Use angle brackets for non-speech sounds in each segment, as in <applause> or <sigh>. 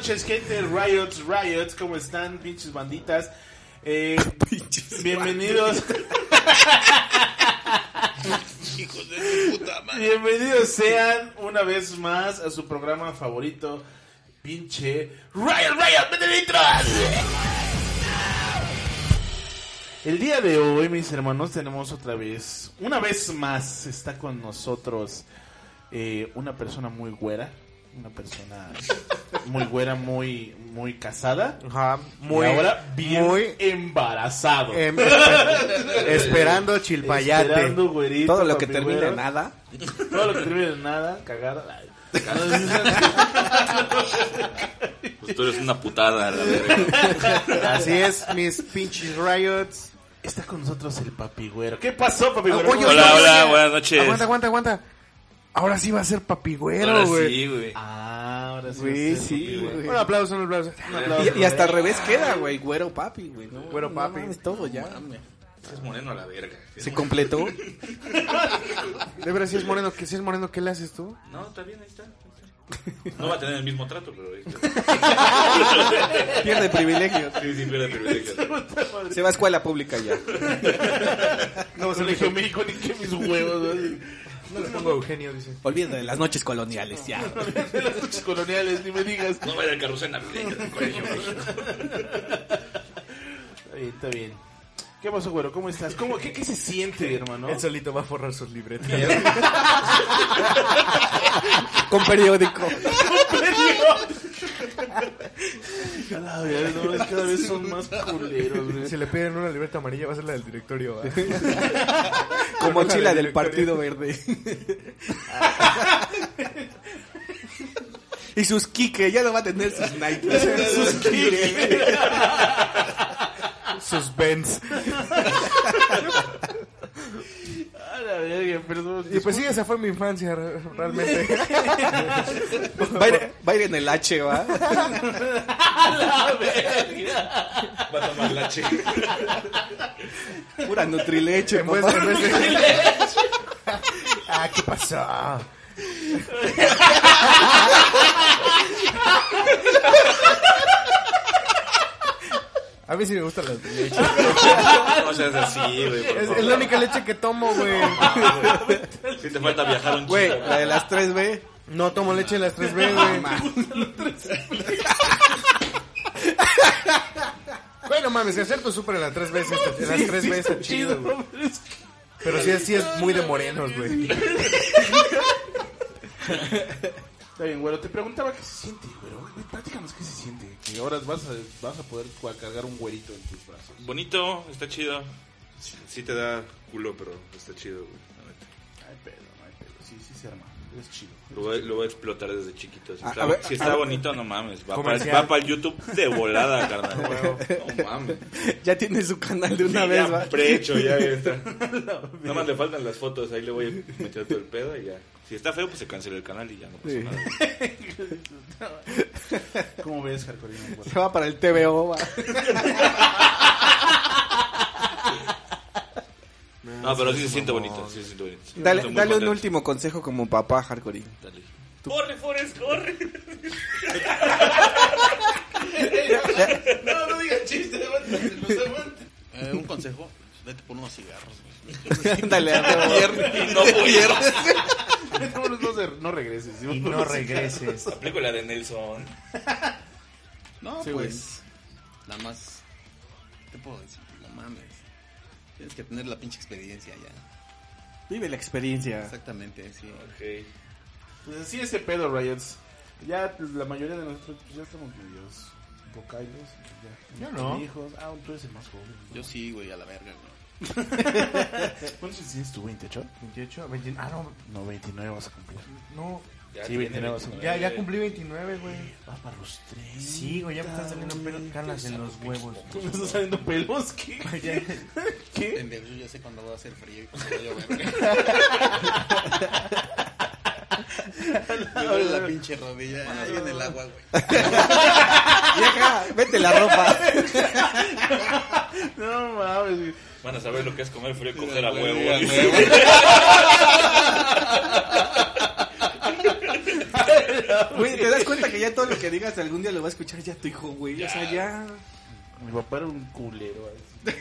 Noches, gente. Riots, Riots, ¿cómo están, pinches banditas? Eh, <laughs> bienvenidos. <laughs> Bienvenidos sean una vez más a su programa favorito, pinche Riot, Riot, Benedictos. El día de hoy, mis hermanos, tenemos otra vez, una vez más, está con nosotros eh, una persona muy güera, una persona muy güera, muy, muy casada. Ajá, Muy, ahora bien muy embarazado. em, esper- esperando chilpayate. Esperando, güerito, Todo lo que termine güero. en nada. Todo lo que termine en nada, cagar. Pues tú eres una putada, la verga. Así es, mis pinches riots. Está con nosotros el papi güero. ¿Qué pasó, papi güero? oye, ¿Cómo Hola, hola, buenas noches. Aguanta, aguanta, aguanta. Ahora sí va a ser papigüero, Ahora güey. sí, güey. Ah, ahora sí. Güey, sí, güey. Un aplauso, un aplauso. Un aplauso, Y, y hasta al revés queda, güey. Güero papi, güey. No, Güero no papi. mames, todo ya. Es moreno a la verga. Se completó. <laughs> De veras, si es moreno, ¿qué, si es moreno, ¿qué le haces tú? No, está bien, ahí está. No va a tener el mismo trato, pero ahí está. <laughs> Pierde privilegios. Sí, sí, pierde privilegios. <laughs> Se va a escuela pública ya. No, se le México ni que mis huevos. ¿no? No le pongo Eugenio, dice. Olvídate de las noches coloniales ya. <laughs> De las noches coloniales, ni me digas. No vaya al carrusel navideño del Colegio. Está bien, está bien. ¿Qué pasó, güero? ¿Cómo estás? ¿Cómo, qué, ¿Qué se siente, hermano? Él solito va a forrar sus libretas. <laughs> Con periódico. A la verga, no, es que cada vez son más culeros, güey. Si le piden una libreta amarilla, va a ser la del directorio. ¿va? <laughs> Con mochila del Partido Verde. <laughs> Y sus Kike, ya no va a tener sus Nike. Sus Kike. Sus Benz. A la verga, perdón. Y pues sí, esa fue mi infancia, re- realmente. Va a ir, va a ir en el H, ¿va? <laughs> A la verga. Va a tomar lache. Pura Nutrileche, En vez, papá. en vez de... <laughs> ah, ¿qué pasó? <laughs> A mí sí me gustan las de leche. <laughs> No seas así, güey. por Es, favor. es la única leche que tomo, güey. Si te falta viajar un Güey, chingo. la de las 3B. No tomo leche de las 3B, güey. Güey, no mames, que hacer tu súper en las 3B está, en las 3B está chido, güey. Pero sí, es- sí es muy de morenos, güey. <laughs> Está bien, güero. Te preguntaba qué se siente, güero. Platícanos qué se siente. Que ahora vas a, vas a poder cargar un güerito en tus brazos. Bonito, está chido. Sí, sí te da culo, pero está chido, güey. Ay, pedo, no hay pedo. Sí, sí se arma. Es chido. Lo voy, lo voy a explotar desde chiquito. Si A- está, a ver, si está bonito, no mames. Va para el YouTube de volada, <laughs> carnal. No mames. Ya tiene su canal de una Sí, vez, ya ¿va? prehecho, ya está. <laughs> Nada más le faltan las fotos, ahí le voy a meter todo el pedo y ya. Si está feo, pues se cancela el canal y ya no pasa Sí. nada. <laughs> ¿Cómo ves, güero? <laughs> Se va para el TVO, ¿va? <laughs> No, pero sí se siente bonito, sí se siente bonito. Dale, Estoy muy dale un contento. último consejo como papá, Hardcore. Dale. Corre, Forrest, corre. No, no digas chistes, aguántate, los. Eh, un consejo, vete por unos cigarros, güey. <laughs> Dale, a ver. Y no pierdes. <laughs> No, no, no, se- no regreses. Y no regreses. Aplico la de Nelson. <laughs> No, Sí, pues. Nada más. ¿Qué te puedo decir? No mames. Tienes que tener la pinche experiencia ya. Vive la experiencia. Exactamente, sí. Ok. Pues así ese pedo, Ryans. Ya pues, la mayoría de nosotros pues, ya estamos medios vocales. Ya, Yo no. Hijos. Ah, tú eres el más joven. ¿no? Yo sí, güey, a la verga, güey. <laughs> ¿Cuántos años tienes tú? ¿28? 28, 20, ah, no, No, 29 vas a cumplir. no, Ya Sí, tiene 29, 29. ya, ya cumplí 29, güey. Vas para los 30. Sí, güey, ya me están saliendo pelos, canas en los huevos. <laughs> ¿Me están saliendo pelos? ¿Qué? <laughs> Ya- ¿Qué? Pendejo, yo ya sé cuándo va a hacer frío y cuándo va a llover. Me duele la pinche rodilla. Ahí en el agua, güey. Vieja, vete la ropa. <laughs> No mames. güey. Van a saber lo que es comer frío y coger a Güey, huevo. huevo. Güey, <laughs> te das cuenta que ya todo lo que digas algún día lo va a escuchar ya tu hijo, güey. O sea, ya. Mi papá era un culero. así.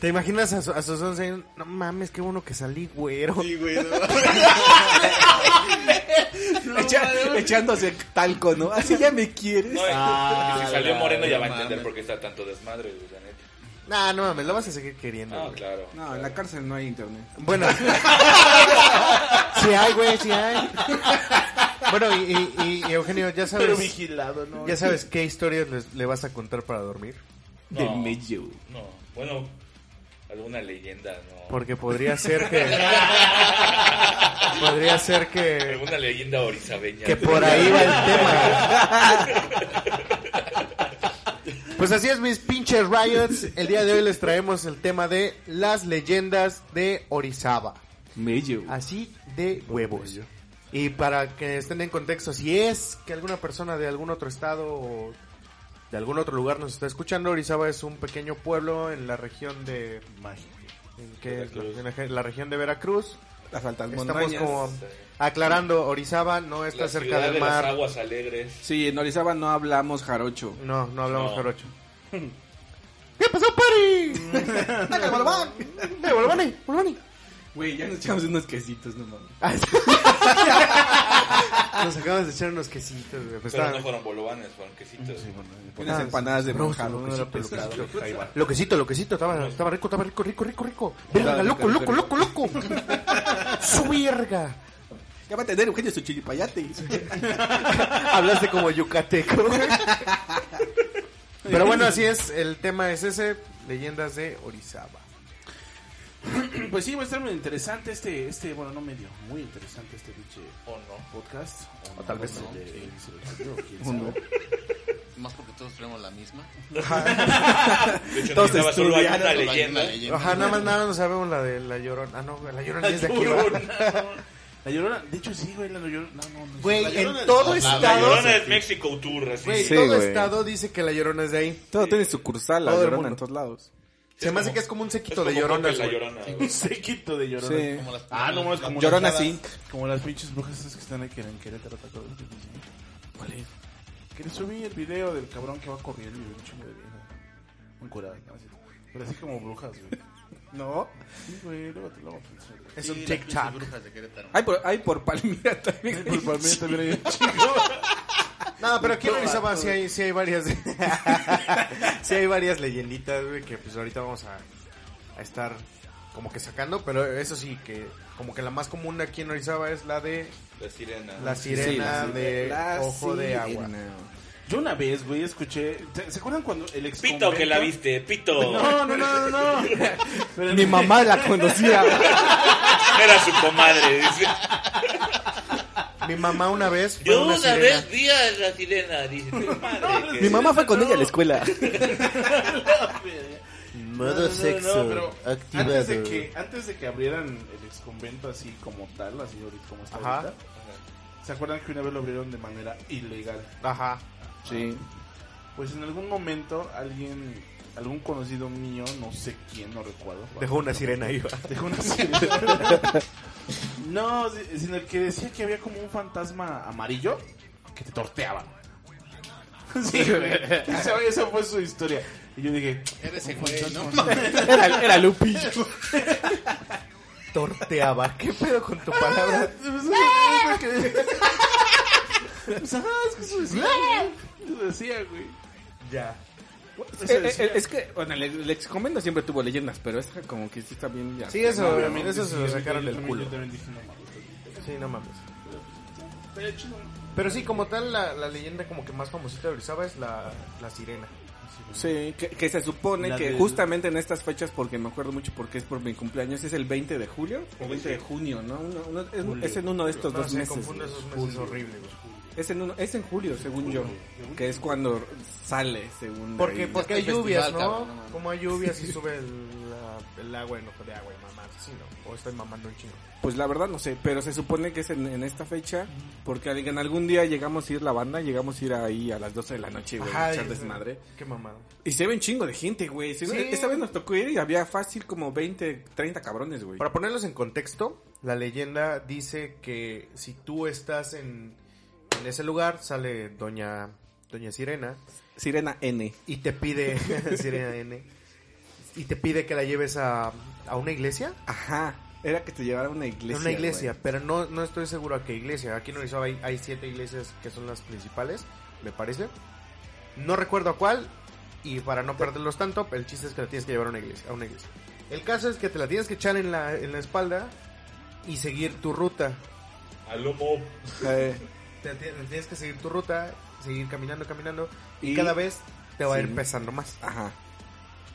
¿Te imaginas a, su- a sus 11 años? No mames, qué bueno que salí, güero. Sí, güey, no. <laughs> Echa- echándose talco, ¿no? Así ya me quieres. No, es Ah, que si salió la- moreno ya va a no entender mames. por qué está tanto desmadre, güey, la neta. Nah, no mames, lo vas a seguir queriendo, No, güey. claro. No, en la cárcel no hay internet. Bueno. <laughs> sí hay, güey, sí hay. Bueno, y, y- y- y Eugenio, ya Pero sabes, vigilado, ¿no? ya sabes qué historias les- le vas a contar para dormir. De medio. No, bueno, alguna leyenda, no. Porque podría ser que... <laughs> podría ser que... Alguna leyenda orizabeña. Que por ahí va el tema. Pues así es, mis pinches riots. El día de hoy les traemos el tema de las leyendas de Orizaba. Medio. Así de huevos. Y para que estén en contexto, si es que alguna persona de algún otro estado o de algún otro lugar nos está escuchando, Orizaba es un pequeño pueblo en la región de... ¿En qué es? En la, región de Veracruz. Las altas Estamos montañas. como aclarando, Orizaba no está La cerca del de las mar. aguas alegres. Sí, en Orizaba no hablamos jarocho. No, no hablamos No. jarocho. <laughs> ¿Qué pasó, Pari? ¡Bolobani! <laughs> <laughs> Güey, ya nos echamos unos quesitos, no mames. Nos acabamos de echar unos quesitos, güey. Pues Pero no fueron bolovanes, fueron quesitos. Unas empanadas de va. Loquecito, loquecito, estaba, estaba rico, estaba rico, rico, rico, rico. Verga, loco, loco, loco, loco. Su verga. Ya va a tener Eugenio su chilipayate. <laughs> Hablaste como yucateco. <laughs> Pero bueno, así es, el tema es ese, leyendas de Orizaba. <clears throat> Pues sí, va a estar muy interesante este, este, bueno, no medio, muy interesante este pinche ¿O no? podcast. O tal vez no. no. de- <laughs> no. Más porque todos tenemos la misma. <laughs> De hecho, <laughs> Todos necesitaba solo hay una leyenda. leyenda. Ajá, nada más nada no sabemos la de la llorona. Ah, no, la llorona es de aquí, La. Llorona. La llorona, de hecho sí, güey, la llorona. No, no, no. Güey, La en Llorona es todo de- la La estado. llorona es México Tour, así. Güey, Sí, todo güey. estado dice que la llorona es de ahí. Todo tiene sucursal, la Todo llorona en todos lados. Se me hace que es como un Es séquito de lloronas, güey. Un séquito de llorona. Sí. Como las- Ah, no, más como Llorona las, sí. Como las pinches brujas esas que están aquí en Querétaro. ¿te acuerdas? ¿Cuál es? Que le subí el video del cabrón que va corriendo y un chingo de viejas. Un curado, ¿no? Así. Pero así como brujas, güey. <laughs> No, Sí, güey, luego te lo voy a pensar. es un Querétaro. Hay por, hay por Palmira también. Por mí también hay un <laughs> chingo. No, pero aquí en Orizaba sí hay, sí hay varias. sí <laughs> hay varias leyenditas, güey, que pues ahorita vamos a, a estar como que sacando. Pero eso sí, que como que la más común aquí en Orizaba es la de La sirena. la sirena de La ojo de agua. Yo una vez, güey, escuché. ¿Se acuerdan cuando el ex Pito que la viste, Pito. No, no, no, no, no. <laughs> Mi mamá la conocía. Era su comadre, dice. Mi mamá una vez fue Yo una una sirena. vez vi a la sirena, dice. Madre, que- Mi mamá fue con ella a la escuela. <laughs> Modo No, no, no, sexo activado. Antes de, que, antes de que abrieran el ex convento así como tal, así ahorita como está Ajá. ahorita, ¿se acuerdan que una vez lo abrieron de manera ilegal? Ajá. Sí. Pues en algún momento alguien, algún conocido mío, no sé quién, no recuerdo. Dejó una sirena ahí. Dejó una sirena. <laughs> no, si- sino el que decía que había como un fantasma amarillo que te torteaba. <laughs> Sí, güey. Esa, esa fue su historia. Y yo dije, Eres güey, ¿no? <laughs> Era, era Lupillo. Torteaba. ¿Qué pedo con tu palabra? Pues, ajá, es que eso decía. Eso decía, güey. Ya. Eso Eh, eh, eh, es que, bueno, el, el ex convento siempre tuvo leyendas, pero esta como que sí está bien ya. Sí, eso, Obviamente, eso se lo sacaron del culo. No. Sí, no mames. Pero sí, como tal, la, la leyenda como que más famosita de Orizaba es la, la sirena. Sí, que, que se supone La que del- justamente en estas fechas, porque me acuerdo mucho porque es por mi cumpleaños, es el 20 de julio o 20 de junio, ¿no? Uno- uno- es, Julio. es en uno de estos No, dos se meses. confunde esos meses horrible, güey. Es en, uno, es en julio, según yo, que es cuando sale, según... Porque, ahí. porque hay lluvias, festival, ¿no? cabrón, no mames. Como hay lluvias y <laughs> sube el, la- el agua en ojo de agua y mamás, así, ¿no? O estoy mamando un chingo. Pues la verdad no sé, pero se supone que es en, en esta fecha, porque en algún día llegamos a ir la banda, llegamos a ir ahí a las 12 de la noche, güey, a echar desmadre. Qué mamado. Y se ve un chingo de gente, güey. Sí. Esta vez nos tocó ir y había fácil como 20, 30 cabrones, güey. Para ponerlos en contexto, la leyenda dice que si tú estás en, en ese lugar, sale doña, doña Sirena Sirena N. y te pide, <laughs> Sirena N, y te pide que la lleves a, a una iglesia. Ajá. Era que te llevara a una iglesia. a una iglesia, güey. pero no, no estoy seguro a qué iglesia. Aquí en Orizaba hay, hay siete iglesias que son las principales, me parece. No recuerdo a cuál, y para no perderlos tanto, el chiste es que la tienes que llevar a una iglesia. A una iglesia. El caso es que te la tienes que echar en la, en la espalda y seguir tu ruta. Al lomo. Eh, Te, te- tienes que seguir tu ruta, seguir caminando, caminando, y, Y- cada vez te va a ir pesando más. ajá.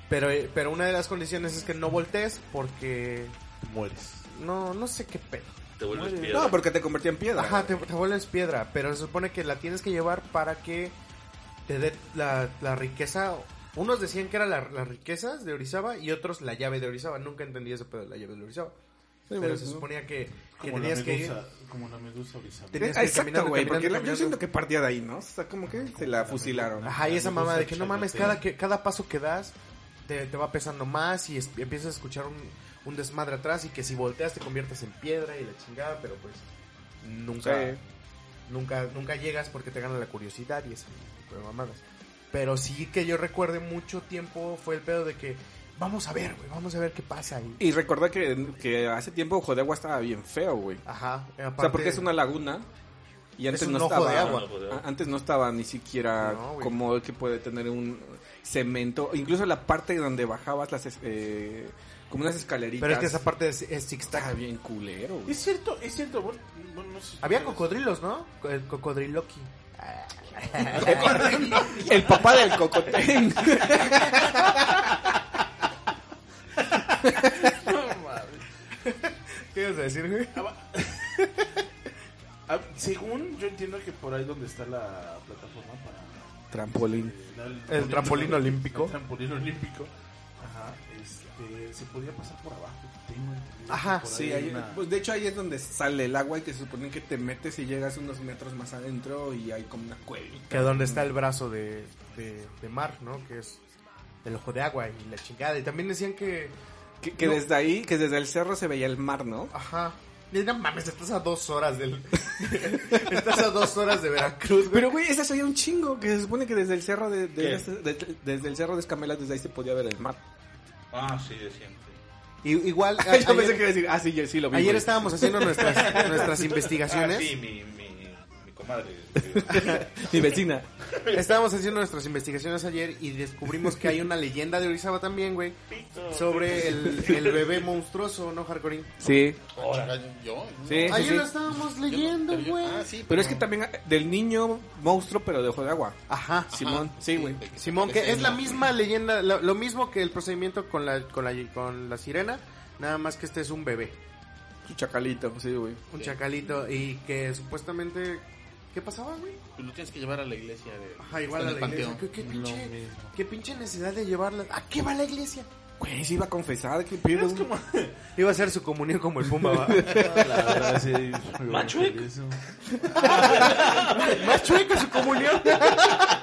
Pero, eh, pero una de las condiciones es que no voltees porque Mueres. no, no sé qué pedo. Te vuelves piedra. No, porque te convertía en piedra. Ajá, te, te vuelves piedra, pero se supone que la tienes que llevar para que te dé la, la riqueza. Unos decían que era la- las riquezas de Orizaba y otros la llave de Orizaba. Nunca entendí ese pedo de la llave de Orizaba. Pero bueno, se suponía que, tenías que ir. Como la medusa. Tenías que ir Exacto, güey, porque caminando, yo siento que partía de ahí, ¿no? O sea, como que se la fusilaron. Ajá, y esa mamá de que no mames, cada, que, cada paso que das te, te va pesando más y es- empiezas a escuchar un, un desmadre atrás y que si volteas te conviertes en piedra y la chingada, pero pues nunca, Sí. nunca, nunca llegas porque te gana la curiosidad y ese tipo de mamadas. Pero sí que yo recuerde mucho tiempo fue el pedo de que vamos a ver, güey, vamos a ver qué pasa ahí. Y recuerda que, que hace tiempo Ojo de Agua estaba bien feo, güey. Ajá, O sea, porque es una laguna. Y antes un no ojo estaba. de agua. Antes no estaba ni siquiera No, como que puede tener un cemento. Incluso la parte donde bajabas las. es- Eh, como unas escaleritas. Pero es que esa parte es, es bien culero, güey. Es cierto, es cierto. Bueno, bueno, no sé. Había cocodrilos, ¿no? El cocodriloqui. El papá del cocotén. <laughs> <laughs> ¿Qué ibas a decir, güey? Ah, según yo entiendo que por ahí donde está la plataforma para Trampolín. El trampolín olímpico. El trampolín olímpico. Ajá, este, se podía pasar por abajo. Tengo Ajá, Sí, ahí ahí- hay una- pues de hecho ahí es donde sale el agua y que se supone que te metes y llegas unos metros más adentro y hay como una cuevita. Que donde está el brazo de, de, de mar, ¿no? Que es el ojo de agua y la chingada. Y también decían que... Que, que No. desde ahí, que desde el cerro se veía el mar, ¿no? Ajá. Y no mames, estás a dos horas del... <laughs> estás a dos horas de Veracruz, güey. Pero güey, esa se veía un chingo, que se supone que desde el cerro de, de- ¿Qué? desde, el cerro de Escamela desde ahí se podía ver el mar. Ah, sí, de siempre. Y- igual... <laughs> Yo ayer, pensé que iba a decir, ah, sí, yo sí lo vi. ayer güey. estábamos haciendo nuestras, <laughs> nuestras investigaciones. Ah, sí, mi comadre. <laughs> Mi vecina. Estábamos haciendo nuestras investigaciones ayer y descubrimos que hay una leyenda de Orizaba también, güey. Sobre el, el bebé monstruoso, ¿no, Hardcore? Sí, Yo. sí, sí, Ayer sí. lo estábamos leyendo, güey. Ah, sí. Pero es que también del niño monstruo, pero de ojo de agua. Ajá. Simón, sí, güey. Simón, que es la misma leyenda, lo, lo mismo que el procedimiento con la, con la con la sirena, nada más que este es un bebé, Su chacalito, sí, güey. un chacalito y que supuestamente ¿qué pasaba, güey? Pues lo tienes que llevar a la iglesia de. Ajá, igual a la iglesia. panteón. ¿Qué, qué pinche, qué pinche necesidad de llevarla? ¿A qué va la iglesia? Güey, se iba a confesar, ¿qué pedo? <laughs> Iba a hacer su comunión como el Pumba, ¿va? <laughs> La verdad, sí. Machuec. Eso. Más chueca su comunión.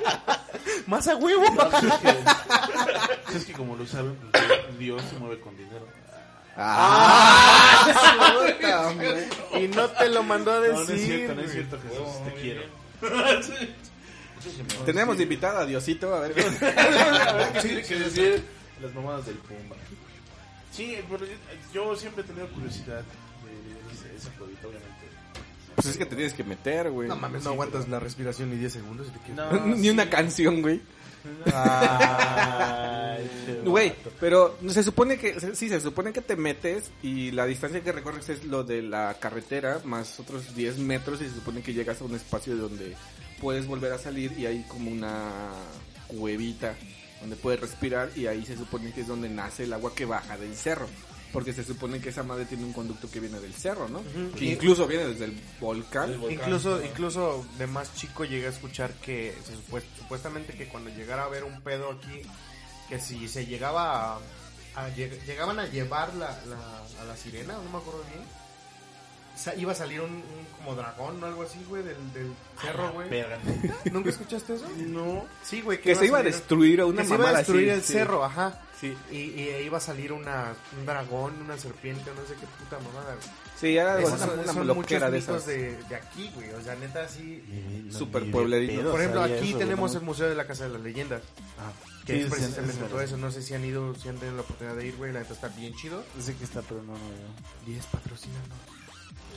<laughs> Más a huevo. Sí, Es que como lo saben, pues, Dios se mueve con dinero. <laughs> y no te lo mandó a No, decir. no es cierto, no es cierto, Jesús, te quiero. <laughs> Tenemos de invitada a Diosito, a ver. <laughs> A ver, ¿qué tiene que decir las mamadas del Pumba? Sí, pero yo, yo siempre he tenido curiosidad de, de ese, jueguito, obviamente. Pues es que te tienes que meter, güey. No mames, no aguantas la respiración ni 10 segundos. y te No, Ni una canción, güey. <laughs> Güey, pero se supone que, sí, se supone que te metes y la distancia que recorres es lo de la carretera más otros 10 metros y se supone que llegas a un espacio donde puedes volver a salir y hay como una cuevita donde puedes respirar y ahí se supone que es donde nace el agua que baja del cerro. Porque se supone que esa madre tiene un conducto que viene del cerro, ¿no? Que incluso viene desde el volcán. Incluso, incluso de más chico llegué a escuchar que se supuest- supuestamente que cuando llegara a haber un pedo aquí, que si se llegaba a, a lleg- llegaban a llevar la, la- a la sirena, no me acuerdo bien, sa- iba a salir un, un como dragón o algo así, güey, del, del cerro, güey. Verga. ¿Nunca escuchaste eso? No. Sí, güey. Que se iba a salir- destruir a una que se iba a destruir así, el sí. cerro, ajá. Sí. Y, y iba a salir una, un dragón, una serpiente, no sé qué puta mamada. güey. Sí, era algo así, son, una son muchos de esas. de, de aquí, güey. O sea, neta, sí. Super pedo Por ejemplo, aquí eso, tenemos el Museo de la Casa de las Leyendas. Ah, Que sí, es sí, precisamente es todo eso. No sé si han ido, si han tenido la oportunidad de ir, güey. La neta está bien chido. Sé que está, pero no, no, no. 10 patrocínanos.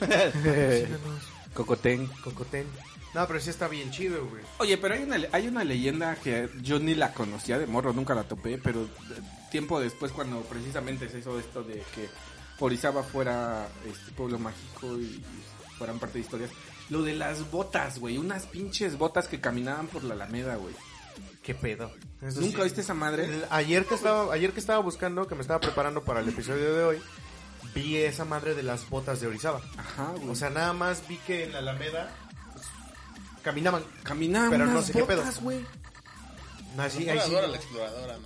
<laughs> Patrocínanos. Cocotén. Cocotén. No, pero sí está bien chido, güey. Oye, pero hay una, hay una leyenda que yo ni la conocía de morro, nunca la topé, pero tiempo después cuando precisamente se hizo esto de que Orizaba fuera este pueblo mágico y, y fueran parte de historias, lo de las botas, güey, unas pinches botas que caminaban por la Alameda, güey. ¿Qué pedo? Eso ¿Nunca sí. viste esa madre? El- ayer que estaba ayer que estaba buscando, que me estaba preparando para el episodio de hoy, vi esa madre de las botas de Orizaba. Ajá, güey. O sea, nada más vi que en la Alameda pues, caminaban. caminaban pero no unas sé qué pedo. botas, No, así, ahí sí, la exploradora, ¿no?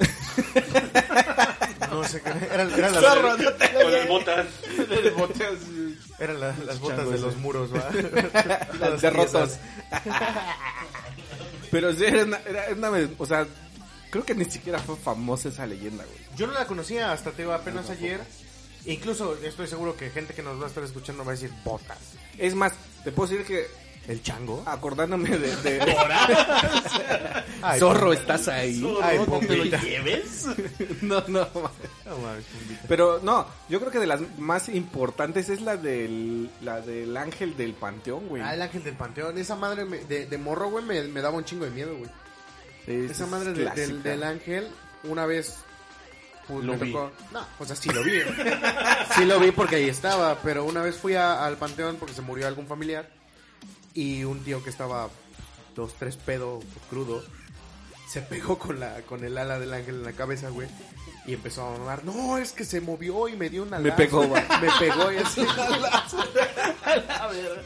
<laughs> no sé qué. Eran, eran las, Con el botas. eran la- las botas de los muros, ¿va? <laughs> Las de rotos. Pero sí, era una, era una- o sea, creo que ni siquiera fue famosa esa leyenda, güey. Yo no la conocía hasta te apenas ayer. Incluso estoy seguro que gente que nos va a estar escuchando va a decir botas. Es más, te puedo decir que El chango. acordándome de, de- <laughs> Ay, Zorro, estás ahí. Ay, ¿No te lo lleves? <laughs> No, no. Pero no, yo creo que de las más importantes es la del la del ángel del panteón, güey. Ah, el ángel del panteón. Esa madre me- de, de morro, güey, me, me daba un chingo de miedo, güey. Es- Esa es madre de- del, del ángel, una vez pues, Lo me vi. tocó. No, o sea, sí lo vi. <laughs> sí lo vi porque ahí estaba. Pero una vez fui a- al panteón porque se murió algún familiar. Y un tío que estaba dos, tres pedo crudo. Se pegó con la con el ala del ángel en la cabeza, güey. Y empezó a mamar. No, es que se movió y me dio una Me pegó, güey. <laughs> Me pegó y así. <laughs>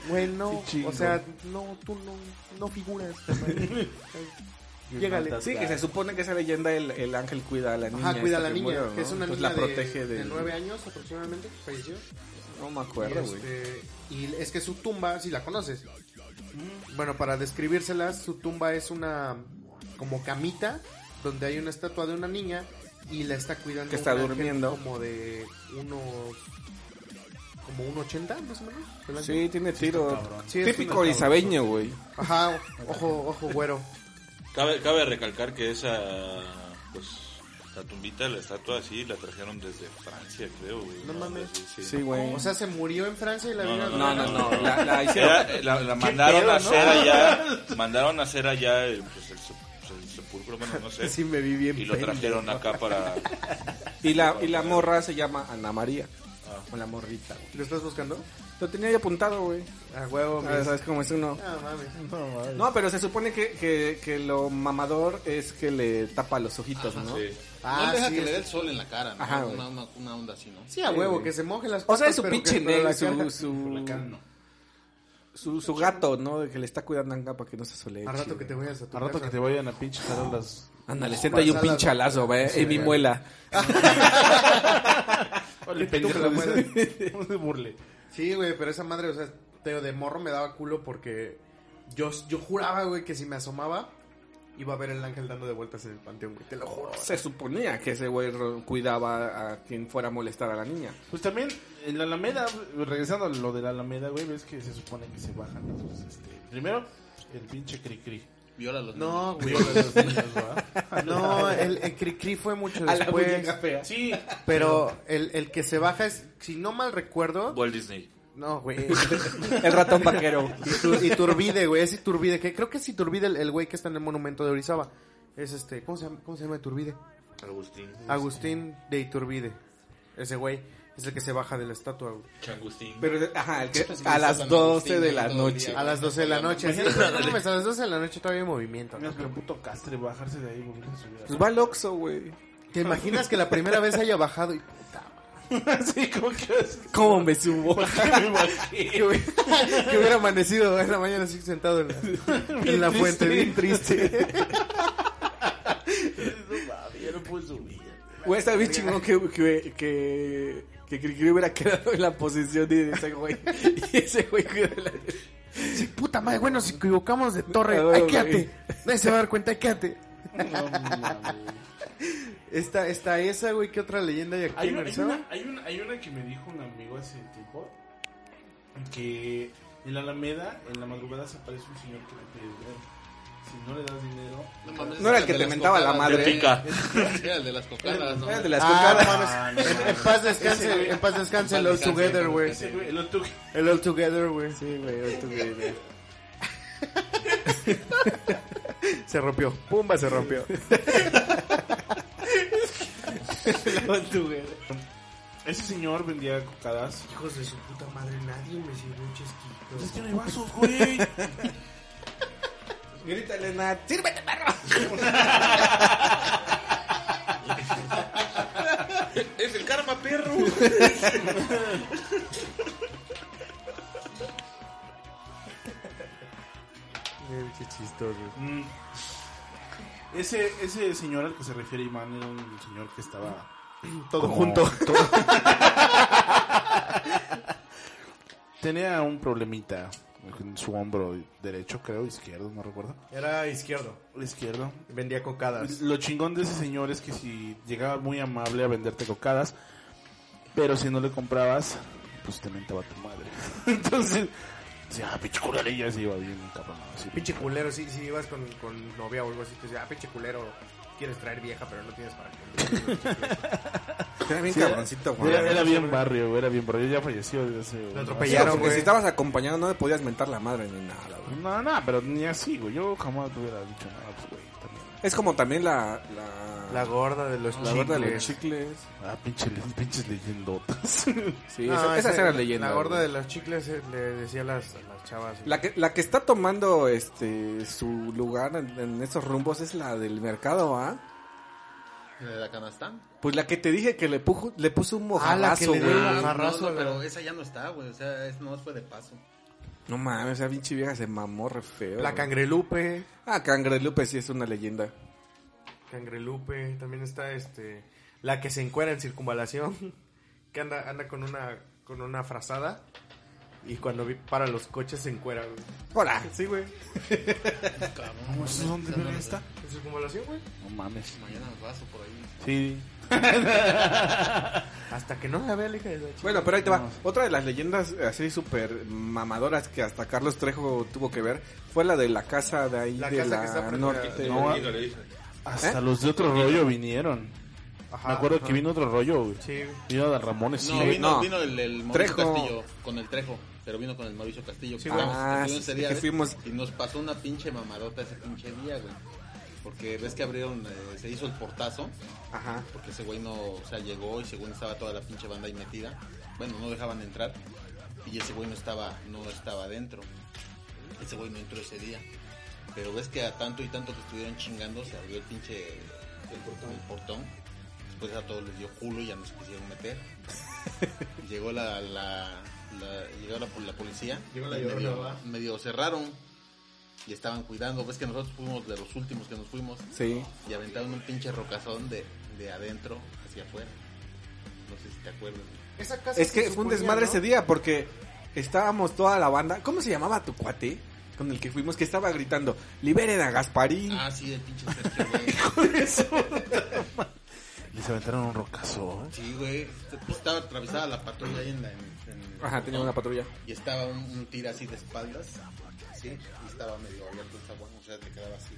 Güey, no. Qué chingón. O sea, no, tú no, no figuras. <laughs> Llégale. Sí, que se supone que esa leyenda el, el ángel cuida a la niña. Ajá, cuida a la que niña, murió, que es una Entonces niña la de, nueve años aproximadamente, falleció. No me acuerdo, güey. este, y es que su tumba, si la conoces. Bueno, para describírsela, su tumba es una como camita donde hay una estatua de una niña y la está cuidando Que está un ángel durmiendo. como de unos como un 80 más o menos. Sí, tiene tiro. Sí, es Típico una- isabeño, güey. Ajá, ojo, ojo güero. Cabe, cabe recalcar que esa, pues, la tumbita, la estatua así, la trajeron desde Francia, creo, güey. No mames. Sí, güey. O sea, se murió en Francia y la No, vieron. No, no, no. La, la hicieron. Era- la, la mandaron pedo, a no? hacer allá, <laughs> mandaron a hacer allá el, pues, el, se- pues, el sepulcro, bueno, no sé. Sí me vi bien. y lo pendejo. trajeron acá para... Y la, y la morra se llama Ana María. Ah. O la morrita, güey. ¿Lo estás buscando? Lo tenía ya apuntado, güey. A huevo, Ah, ¿Sabes cómo es uno? Ah, mames. No, pero se supone que, que, que lo mamador es que le tapa los ojitos, ¿no? Sí. Ah, no deja sí, que le dé el sol en la cara, ¿no? Ajá, güey. una, una, una onda así, ¿no? Sí, a huevo, que se moje las O sea, es su pinche la negro, cara- su, su, su, su gato, ¿no? De que le está cuidando acá para que no se sole. A rato que te vayas a tu Al rato casa. que te vayan a pinche jalar las... Ándale, sienta ahí un Pasadas. pinche alazo, ve, en mi güey. muela. Ole, mueres. No se burle. Sí, güey, pero esa madre, o sea, te, de morro me daba culo porque yo, yo juraba, güey, que si me asomaba iba a ver el ángel dando de vueltas en el panteón, güey, te lo juro. Se suponía que ese güey cuidaba a quien fuera a molestar a la niña. Pues también en la Alameda, regresando a lo de la Alameda, güey, ves que se supone que se bajan los, este, primero el pinche cri cri. Viola a los No, niños. güey. Viola a los niños, ¿va? <laughs> No, el, el cri cri fue mucho A la después. muñeca fea. Sí, Pero el, el que se baja es, si no mal recuerdo, Walt Disney. No, güey. <laughs> El ratón vaquero. Itur- Iturbide, güey. Es Iturbide. Que creo que es Iturbide el, el güey que está en el monumento de Orizaba. Es este. ¿Cómo se llama, cómo se llama Iturbide? Agustín. Agustín de Iturbide. Ese güey. Es el que se baja de la estatua, güey. Changustín. Pero, ajá, el que a las San 12 de la noche. A las 12 de la noche. Sí, no a las 12 de la noche todavía hay movimiento. ¿no? Mira que puto castre bajarse de ahí y. Pues va al Oxxo, güey. ¿Te imaginas que la primera vez haya bajado y <laughs> Así como que ¿Cómo me subo? <laughs> que hubiera, que hubiera amanecido en la mañana así sentado en la, <laughs> en la fuente, bien triste? Ya no puedo subir. Güey, está bien chingón que, que, que, que Cricri hubiera quedado en la posición de ese güey. Y ese güey cuida la... Sí, puta madre, bueno, si equivocamos de torre, Ah, bueno, ahí quédate. Nadie se va a dar cuenta, ahí quédate. Está, está esa, güey, ¿qué otra leyenda hay aquí Hay en una, hay, una, hay, una, hay una que me dijo un amigo hace tiempo que en la Alameda, en la madrugada se aparece un señor que te pide dinero. Si no le das dinero, No, mames, No era el que te mentaba la madre. Pica. <laughs> Era el de las cocadas, ¿no? Era de las Ah, cocadas. no mames. En, paz descanse, en paz descanse el All Together, güey. el El All Together, güey. Sí, güey, ahorita <laughs> güey. Se rompió. Pumba, se rompió. <laughs> ese señor vendía cocadas. Hijos de su puta madre, nadie me sirvió un Pues es chesquito. que no hay vasos, güey. <laughs> Grítale, Nat. ¡Sírvete, perro! <laughs> Es el karma, perro. Qué chistoso. Mm. Ese, ese señor al que se refiere Iván era un señor que estaba <clears throat> Todo como- junto. todo- <laughs> Tenía un problemita en su hombro derecho, creo, izquierdo, no recuerdo. Era izquierdo. Izquierdo. Vendía cocadas. Lo chingón de ese señor es que si llegaba muy amable a venderte cocadas, pero si no le comprabas, pues te mentaba tu madre. <laughs> Entonces, decía, ah, pinche culera, y ya se iba bien, cabrón. así. Pinche culero, si, si ibas con, con novia o algo así, te decía, ah, pinche culero, quieres traer vieja, pero no tienes para que... <laughs> Era bien Sí, cabroncito, güey. Era, era bien barrio, güey, era bien barrio. Ya falleció desde hace... Lo Sí, atropellaron, porque si estabas acompañado no le podías mentar la madre ni nada, güey. No, no, pero ni así, güey. Yo jamás te hubiera dicho nada, pues, güey. También. Es como también la... La, La gorda de los la gorda de los chicles. Ah, pinche, pinches leyendotas. <laughs> Sí, No, esa- esas ese- eran leyendas. La gorda güey. de los chicles eh, le decía a las, a las chavas. La que, la que está tomando este su lugar en, en esos rumbos es la del mercado, ¿ah? ¿De la canastán? Pues la que te dije que le, pujo, le puso un Ah, la mojarrazo, le dio güey. la- no, Mojarrazo, no, la- pero esa ya no está, güey. O sea, es, no fue de paso. No mames, esa pinche vieja se mamó re feo. La güey. cangrelupe. Ah, Cangrelupe sí es una leyenda. Cangrelupe. También está este. La que se encuera en circunvalación. <laughs> Que anda, anda con una con una frazada. Y cuando vi para los coches se encuera, güey. Hola. Sí, güey. ¿Cómo es? ¿Dónde no está? ¿En circunvalación, güey? No mames. Mañana paso por ahí. Sí. <laughs> Hasta que no la vea la hija de la chica. Bueno, pero ahí te va. Otra de las leyendas así súper mamadoras que hasta Carlos Trejo tuvo que ver fue la de la casa de ahí La de casa la que está norte. No. Hasta ¿Eh? los de otro rollo vinieron. Ajá, Me acuerdo ajá. que vino otro rollo, güey. Sí. Vino de Ramones. No, sí. vino, no. vino el, el Mauricio Trejo. Castillo con el Trejo, pero vino con el Mauricio Castillo. Sí, güey. Ah, sí, ese día, que ¿ves? fuimos. Y nos pasó una pinche mamadota ese pinche día, güey. Porque ves que abrieron, eh, se hizo el portazo, Ajá. porque ese güey no, o sea, llegó y según estaba toda la pinche banda ahí metida. Bueno, no dejaban entrar. Y ese güey no estaba, no estaba adentro. Ese güey no entró ese día. Pero ves que a tanto y tanto que estuvieron chingando, se abrió el pinche el portón. El portón. Después a todos les dio culo y ya nos quisieron meter. <laughs> Llegó la, la, la- llegó la, la policía. Llegó la medio, medio cerraron y estaban cuidando. Ves que nosotros fuimos de los últimos que nos fuimos Sí. y aventaron un pinche rocazón de, de adentro hacia afuera. No sé si te acuerdas. Esa casa Es que fue un desmadre ¿no? ese día porque estábamos toda la banda. ¿Cómo se llamaba tu cuate? Con el que fuimos, que estaba gritando, liberen a Gasparín. Ah, sí, el pinche Sergio, <laughs> güey. Les aventaron un rocazo. Sí, güey. Estaba atravesada la patrulla ahí en la... en- en- Ajá, tenía una patrulla. Y estaba un, un tira así de espaldas. Sí. Y estaba medio abierto el zaguán. O sea, le quedaba así.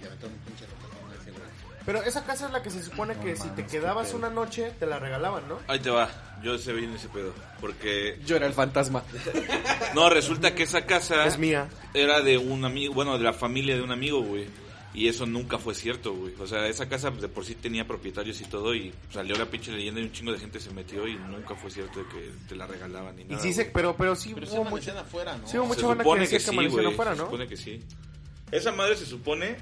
Y aventaron un pinche ese güey. Pero esa casa es la que se supone que si te quedabas una noche te la regalaban, ¿no? Ahí te va, yo sé bien ese pedo. Porque, Yo era el fantasma. <laughs> no, resulta que esa casa Es mía. era de un amigo, bueno, de la familia de un amigo, güey. Y eso nunca fue cierto, güey. O sea, esa casa de por sí tenía propietarios y todo. Y salió la pinche leyenda y un chingo de gente se metió. Y nunca fue cierto de que te la regalaban ni Y nada. sí se, pero, pero sí Pero se hubo amanecían afuera, ¿no? Sí, hubo Se mucha banda que supone que que sí, afuera, Se ¿no? supone que sí. Esa madre se supone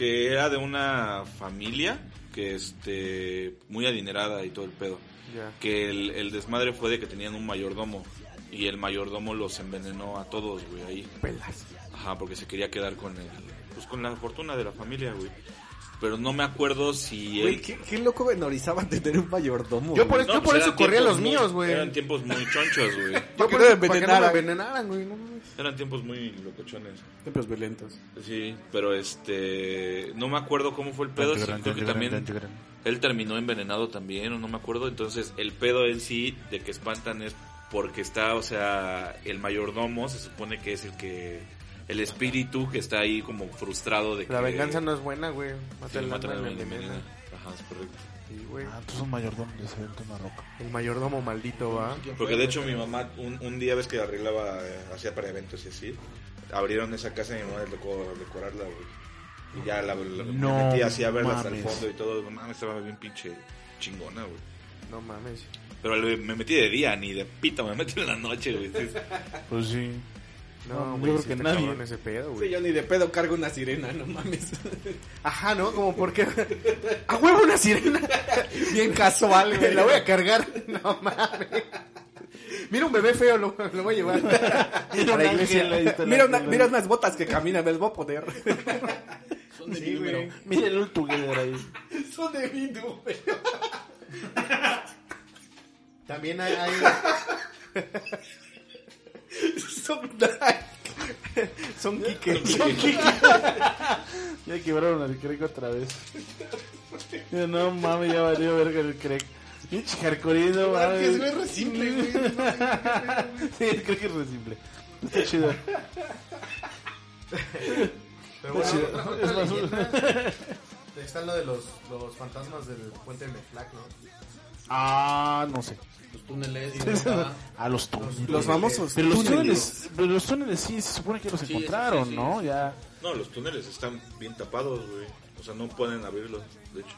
que era de una familia que este muy adinerada y todo el pedo. Que el, el desmadre fue de que tenían un mayordomo y el mayordomo los envenenó a todos, güey, ahí. Pelas. Ajá, porque se quería quedar con el pues con la fortuna de la familia, güey. Pero no me acuerdo si Güey, él qué, qué loco menorizaban tener un mayordomo. Yo por, No, yo por pues eso corría los muy- míos, güey. Eran tiempos muy chonchos, güey. Yo <laughs> por eso- envenenaran. envenenaran, güey. no. Eran tiempos muy locochones. Tiempos violentos. Sí, pero este no me acuerdo cómo fue el pedo, sí, creo que también él terminó envenenado también, o no me acuerdo, entonces el pedo en sí de que espantan es porque está, o sea, el mayordomo se supone que es el que el espíritu que está ahí como frustrado de que La venganza no es buena, güey. Sí, Mata el matan alma al y la envenena. envenena. Ajá, es correcto. Sí, güey. Ah, entonces un mayordomo les aventa una roca. El mayordomo maldito, va. Porque de hecho mi mamá un, un día ves que arreglaba, eh, hacía para eventos y así, abrieron esa casa y mi mamá le tocó decorarla, güey. Y ya la, la- No me metí así a verla hasta el fondo y todo, mames, estaba bien pinche chingona, güey. No mames. Pero me metí de día, ni de pita, me metí en la noche, güey. Sí. Pues sí. No, No, yo güey, creo que está nadie. cabrón ese pedo, Sí, güey. yo ni de pedo cargo una sirena, no mames. <laughs> Ajá, ¿no? Como porque... <laughs> ¡A huevo una sirena! <laughs> Bien casual, güey. La voy a cargar. No mames. Mira un bebé feo, lo, lo voy a llevar. Mira iglesia. una- mira unas botas que caminan, les voy a poner. Son de Sí, mi número. güey. Mira el Together ahí. Son de mi número. También hay... hay- Son Son Kike. Ya quebraron al Craig otra vez. Yo, no mames, ya valió verga el Craig. Pinche hardcoreino, Ah, que es mames. re simple, güey. Sí, creo que es re simple. Está chido. Pero bueno, chido. otra- otra Es más, leyenda. Está lo de los, los fantasmas del puente de Meflac, ¿no? Ah, no sé. Los túneles. <laughs> A los túneles. Los famosos Pero los túneles. túneles, pero los túneles sí se supone que los Sí, encontraron, sí, sí, ¿no? sí. Ya. No, los túneles están bien tapados, güey. O sea, no pueden abrirlos, de hecho.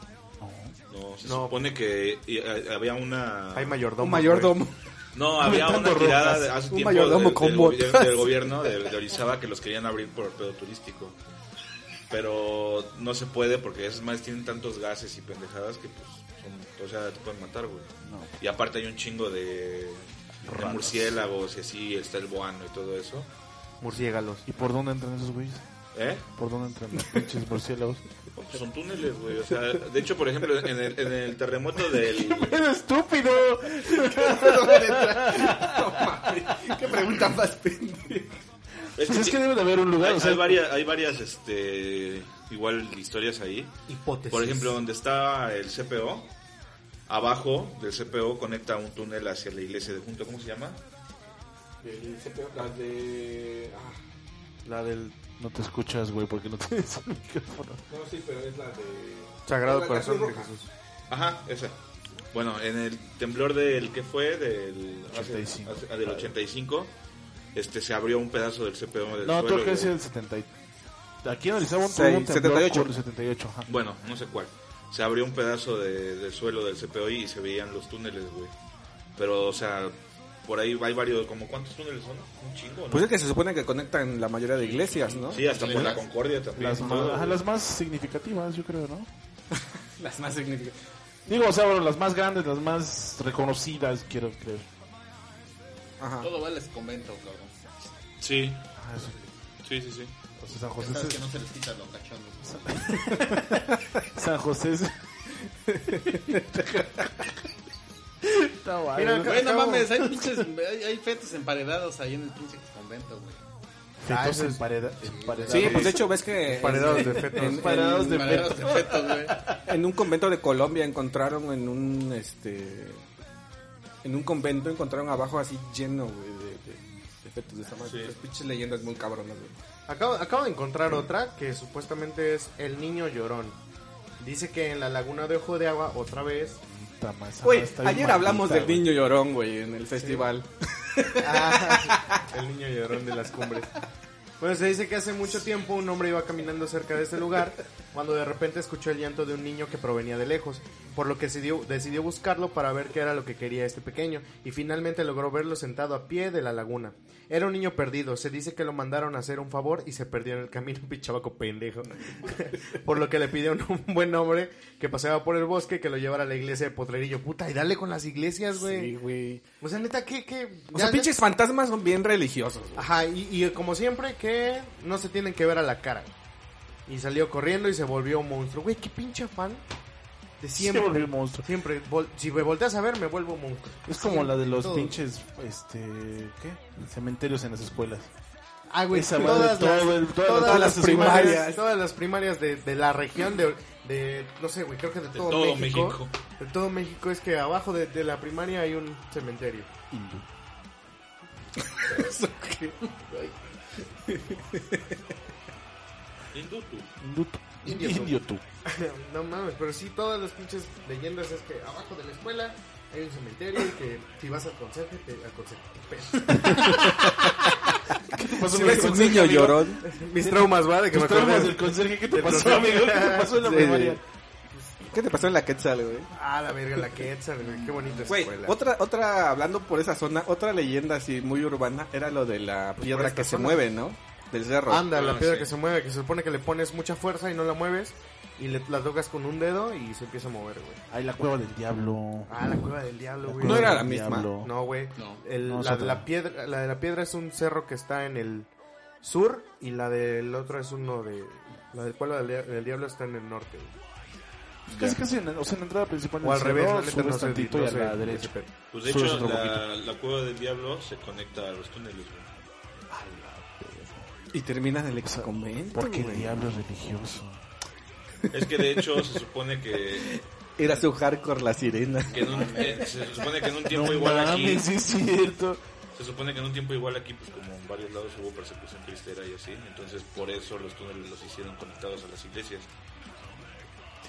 No, se No. supone que y, eh, había una... Hay mayordomo. Un mayordomo. No, <laughs> había una Aventando tirada de, hace Un tiempo mayordomo del, con del botas. del gobierno de, de Orizaba que los querían abrir por pedo turístico. Pero no se puede porque esas más tienen tantos gases y pendejadas que pues o sea, te pueden matar, güey. No. Y aparte hay un chingo de, murciélagos y así, está el boano y todo eso. Murciélagos. ¿Y por dónde entran esos güeyes? ¿Eh? ¿Por dónde entran los pinches murciélagos? <laughs> Pues son túneles, güey. O sea, de hecho, por ejemplo, en el, en el terremoto del... <laughs> ¡Pero estúpido! <laughs> ¿Qué pregunta más pendeja? Es Pues <laughs> es sí- que debe de haber un lugar. hay, o sea, hay varias, hay varias, este, igual historias ahí. Hipótesis. Por ejemplo, donde está el CPO, abajo del CPO conecta un túnel hacia la iglesia de junto, ¿cómo se llama? Las de... Ah, La del No te escuchas, güey, porque no <laughs> tienes el micrófono. no, sí, pero es la de... Sagrado La Corazón de. Jesús. Ajá, esa. Bueno, en el temblor del que fue del hace- 85. hace- del 85, este se abrió un pedazo del CPO del No, suelo. creo que es el 70. y- Aquí en Orizaba Seis, tuvo un temblor 78. por el 78. Ajá. Bueno, no sé cuál. Se abrió un pedazo de- del suelo del CPO y se veían los túneles, güey. Pero, o sea, por ahí hay varios, como ¿cuántos túneles son? Un chingo, ¿no? Pues es que se supone que conectan la mayoría de iglesias, ¿no? Sí, hasta por la Concordia también. Las, todo, ajá, las más significativas, yo creo, ¿no? <laughs> Las más significativas. Digo, o sea, bueno, las más grandes, las más reconocidas, quiero creer. Ajá. Todo vale ese convento, cabrón. Sí, Ah, sí, sí, sí. O sea, San José sabes es- que no se les quita lo cachondo. <laughs> San José es- Está guay, Mira, ¿no? Güey, no Acabo- mames, hay pinches, hay, hay fetos emparedados ahí en el pinche convento, güey. Fetos Ah, empareda- emparedados. Sí, pues de hecho ves que... Paredados de fetos. Emparedados Emparedados de fetos, güey. en un convento de Colombia encontraron en un, este... En un convento encontraron abajo así lleno, güey, de, de, de fetos de esa madre. Sí. Esas pinches leyendas muy cabronas, güey. Acabo, acabo de encontrar otra que supuestamente es el niño llorón. Dice que en la laguna de Ojo de Agua, otra vez, Güey, ayer hablamos del niño llorón, güey, en el festival. Ah, el niño llorón de las cumbres. Bueno, se dice que hace mucho tiempo un hombre iba caminando cerca de ese lugar cuando de repente escuchó el llanto de un niño que provenía de lejos, por lo que decidió, decidió buscarlo para ver qué era lo que quería este pequeño y finalmente logró verlo sentado a pie de la laguna. Era un niño perdido, se dice que lo mandaron a hacer un favor y se perdió en el camino, <laughs> un pichabaco pendejo. <laughs> por lo que le pidió un, buen hombre que paseaba por el bosque que lo llevara a la iglesia de Potrerillo. Puta, y dale con las iglesias, güey. Sí, güey. O sea, neta, ¿qué? qué? O sea, ya- pinches fantasmas son bien religiosos. Ajá, y, y como siempre que no se tienen que ver a la cara. Y salió corriendo y se volvió un monstruo. Güey, qué pinche fan. De Se siempre. volvió el monstruo. Siempre. vol- si me volteas a ver, me vuelvo monstruo. Es como la de los Todo. pinches, este, ¿qué? Cementerios en las escuelas. Ah, güey, Esa madre, todas, todo las, el- todas todas las primarias. primarias. Todas las primarias de, de la región de, de, no sé, güey, creo que de todo, todo México, México. De todo México es que abajo de, de la primaria hay un cementerio. Hindú. <laughs> <laughs> Indutu. Hindú. Indio tú. Indio tú. <laughs> no mames, pero sí, todas las pinches leyendas es que abajo de la escuela hay un cementerio y que si vas al conserje, te aconsejo. <laughs> ¿Qué te pasó, Si ves un niño amigo? llorón, <laughs> Mis traumas, ¿va? De que Tus me traumas del conserje, ¿qué te pasó, amigo? ¿Qué te pasó en la Sí, primaria? ¿qué te pasó en la Quetzal, güey? Ah, la verga, la Quetzal, güey. Qué bonita Güey, escuela. otra, otra, hablando por esa zona, otra leyenda así muy urbana era lo de la Pues piedra que se mueve, ¿no? Del cerro. Anda, la Ah, piedra sí. que se mueve, que se supone que le pones mucha fuerza y no la mueves y le, la tocas con un dedo y se empieza a mover, güey. Ay, la cueva del diablo. Ah, la cueva del diablo, güey. No era la misma. diablo. No, güey. No. El- No, es la, otra. la piedra, la de la piedra es un cerro que está en el sur y la del otro es uno de... La del cueva del, dia- del diablo está en el norte, güey. Casi, casi, en, o sea, en la entrada principal. O al revés, cerro, la neta subes no sé, tantito no y a sé, la derecha. Pues de Subes hecho, otro la, la cueva del diablo se conecta a los túneles, güey. Y terminas en el ex convento, Porque el güey. diablo es religioso. Es que de hecho se supone que, Era su hardcore la sirena. que en un, eh, se supone que en un tiempo No igual aquí, mames, sí es cierto. se supone que en un tiempo igual aquí, pues como en varios lados hubo persecución cristera y así, entonces por eso los túneles los hicieron conectados a las iglesias.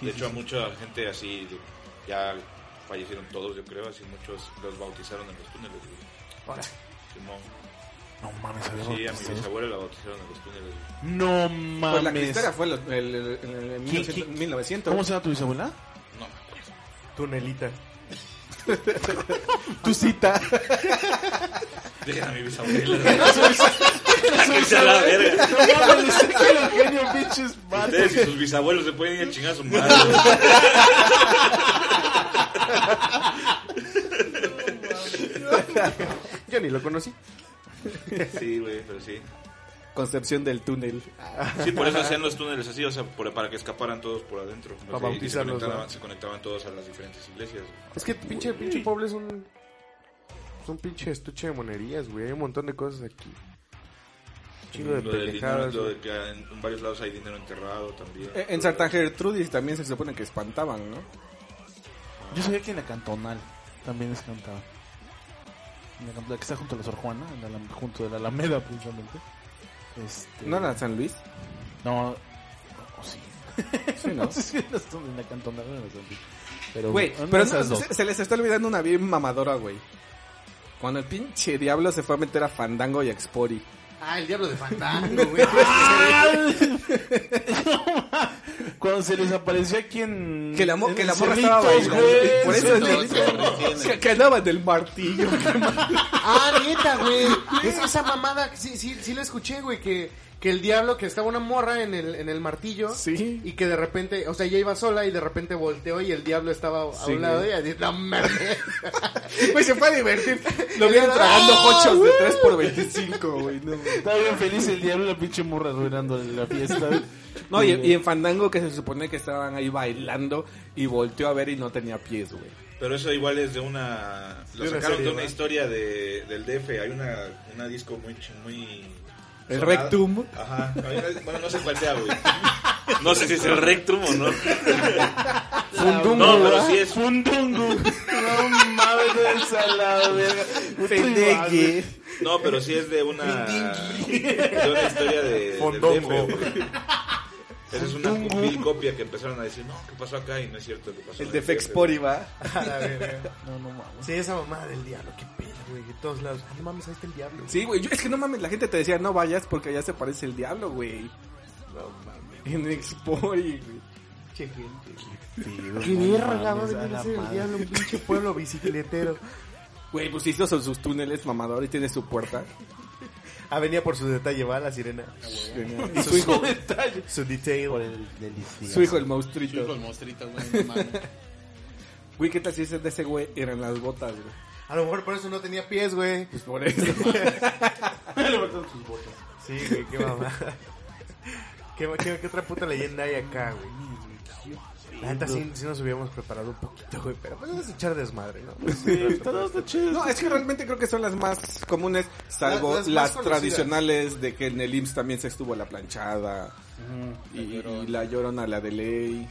De hecho, a mucha gente así ya fallecieron todos, yo creo, así muchos los bautizaron en los túneles. Ahora. Simón. No mames, había Sí, a mi bisabuela la bautizaron en los túneles. No Pues la mames. cristera fue el, el, el- el- el ¿Quién- 1900, quién- 1900. ¿Cómo se llama tu bisabuela? No, Tunelita. Tu cita. dejen a mi bisabuela. <laughs> Que sea la verga. No mames, genio, pinches. Ustedes y sus bisabuelos se pueden ir a chingar a su madre. Yo ni lo conocí. Sí, güey, pero sí. Concepción del túnel. Sí, por eso hacían los túneles así, o sea, por- para que escaparan todos por adentro. Para bautizarlos, se conectaban, ¿no? se conectaban todos a las diferentes iglesias. Es que pinche, pinche pueblo es un... Es un pinche estuche de monerías, güey. Hay un montón de cosas aquí. Chingo de Lo del dinero, pendejadas, lo güey. de que en, en varios lados hay dinero enterrado también. Eh, En Santa Gertrudis también se supone que espantaban, ¿no? Yo sabía que en la cantonal también les cantaba. En la cantonal, que está junto a la Sor Juana, en la, Alam- junto de la Alameda, precisamente. Este, ¿No era San Luis? No, o sí. <laughs> Sí, ¿no? <laughs> No sé si era en la en la San Luis. Pero, Güey, pero de no, se, se les está olvidando una bien mamadora, güey. Cuando el pinche diablo se fue a meter a Fandango y a Expori. Ah, el diablo de Fandango, <laughs> güey. Cuando se les apareció aquí en. Que la, mo- en que la morra estaba bailando. güey. Por eso es de- que, que andaba del martillo. ah, neta, güey. Es esa mamada. Sí, sí, sí la escuché, güey. Que, que el diablo, que estaba una morra en el, en el martillo. Sí. Y que de repente, o sea, ella iba sola y de repente volteó y el diablo estaba a Sí, un lado güey. de ella. Dice, no mames. <laughs> Güey, se fue a divertir. Lo vieron <laughs> tragando hochos de 3 por 25 güey. No. Estaba bien feliz el diablo y la pinche morra arruinando la fiesta. No, y, y en Fandango que se supone que estaban ahí bailando y volteó a ver y no tenía pies, güey. Pero eso igual es de una... Lo sacaron de una historia de, del DF. Hay una, una disco muy... muy El sonada. Rectum. Ajá. Bueno, no sé cuál sea, güey. No sé si es el Rectum o no. Fundungo, No, pero sí es- Fundungo. No mames, de esa la verga. Pendeque. No, pero sí es de una... De una historia de, del güey. Esa es una vil copia que empezaron a decir, no, ¿qué pasó acá? Y no es cierto que pasó. El de Fexpori va. No, no mames. Sí, esa mamada del diablo, qué pedo, güey. De todos lados. No mames, ahí está el diablo. Sí, güey. yo- Es que no mames, la gente te decía no vayas porque allá se parece el diablo, güey. No mames. En Expori, güey. Che, gente. Qué verga, va a mames, venir la a ser el diablo, un pinche pueblo bicicletero. Güey, pues hizo sus sus túneles mamador y tiene su puerta. Ah, venía por su detalle, va, la sirena. Y su hijo, Su detail. Por el delicioso. su hijo el Yo monstruito. con el monstruito, güey. Güey, ¿qué tal si ese de ese güey eran las botas, güey? A lo mejor por eso no tenía pies, güey. Pues por eso. <laughs> Sí, güey, qué mamá. ¿Qué, qué, qué otra puta leyenda hay acá, güey? La neta sí, sí nos hubiéramos preparado un poquito, güey. Pero pues es echar desmadre, ¿no? Sí, todo está chido. No, es que realmente creo que son las más comunes, salvo Las- tradicionales de que en el IMSS también se estuvo la planchada. Y, y la llorona, la de ley.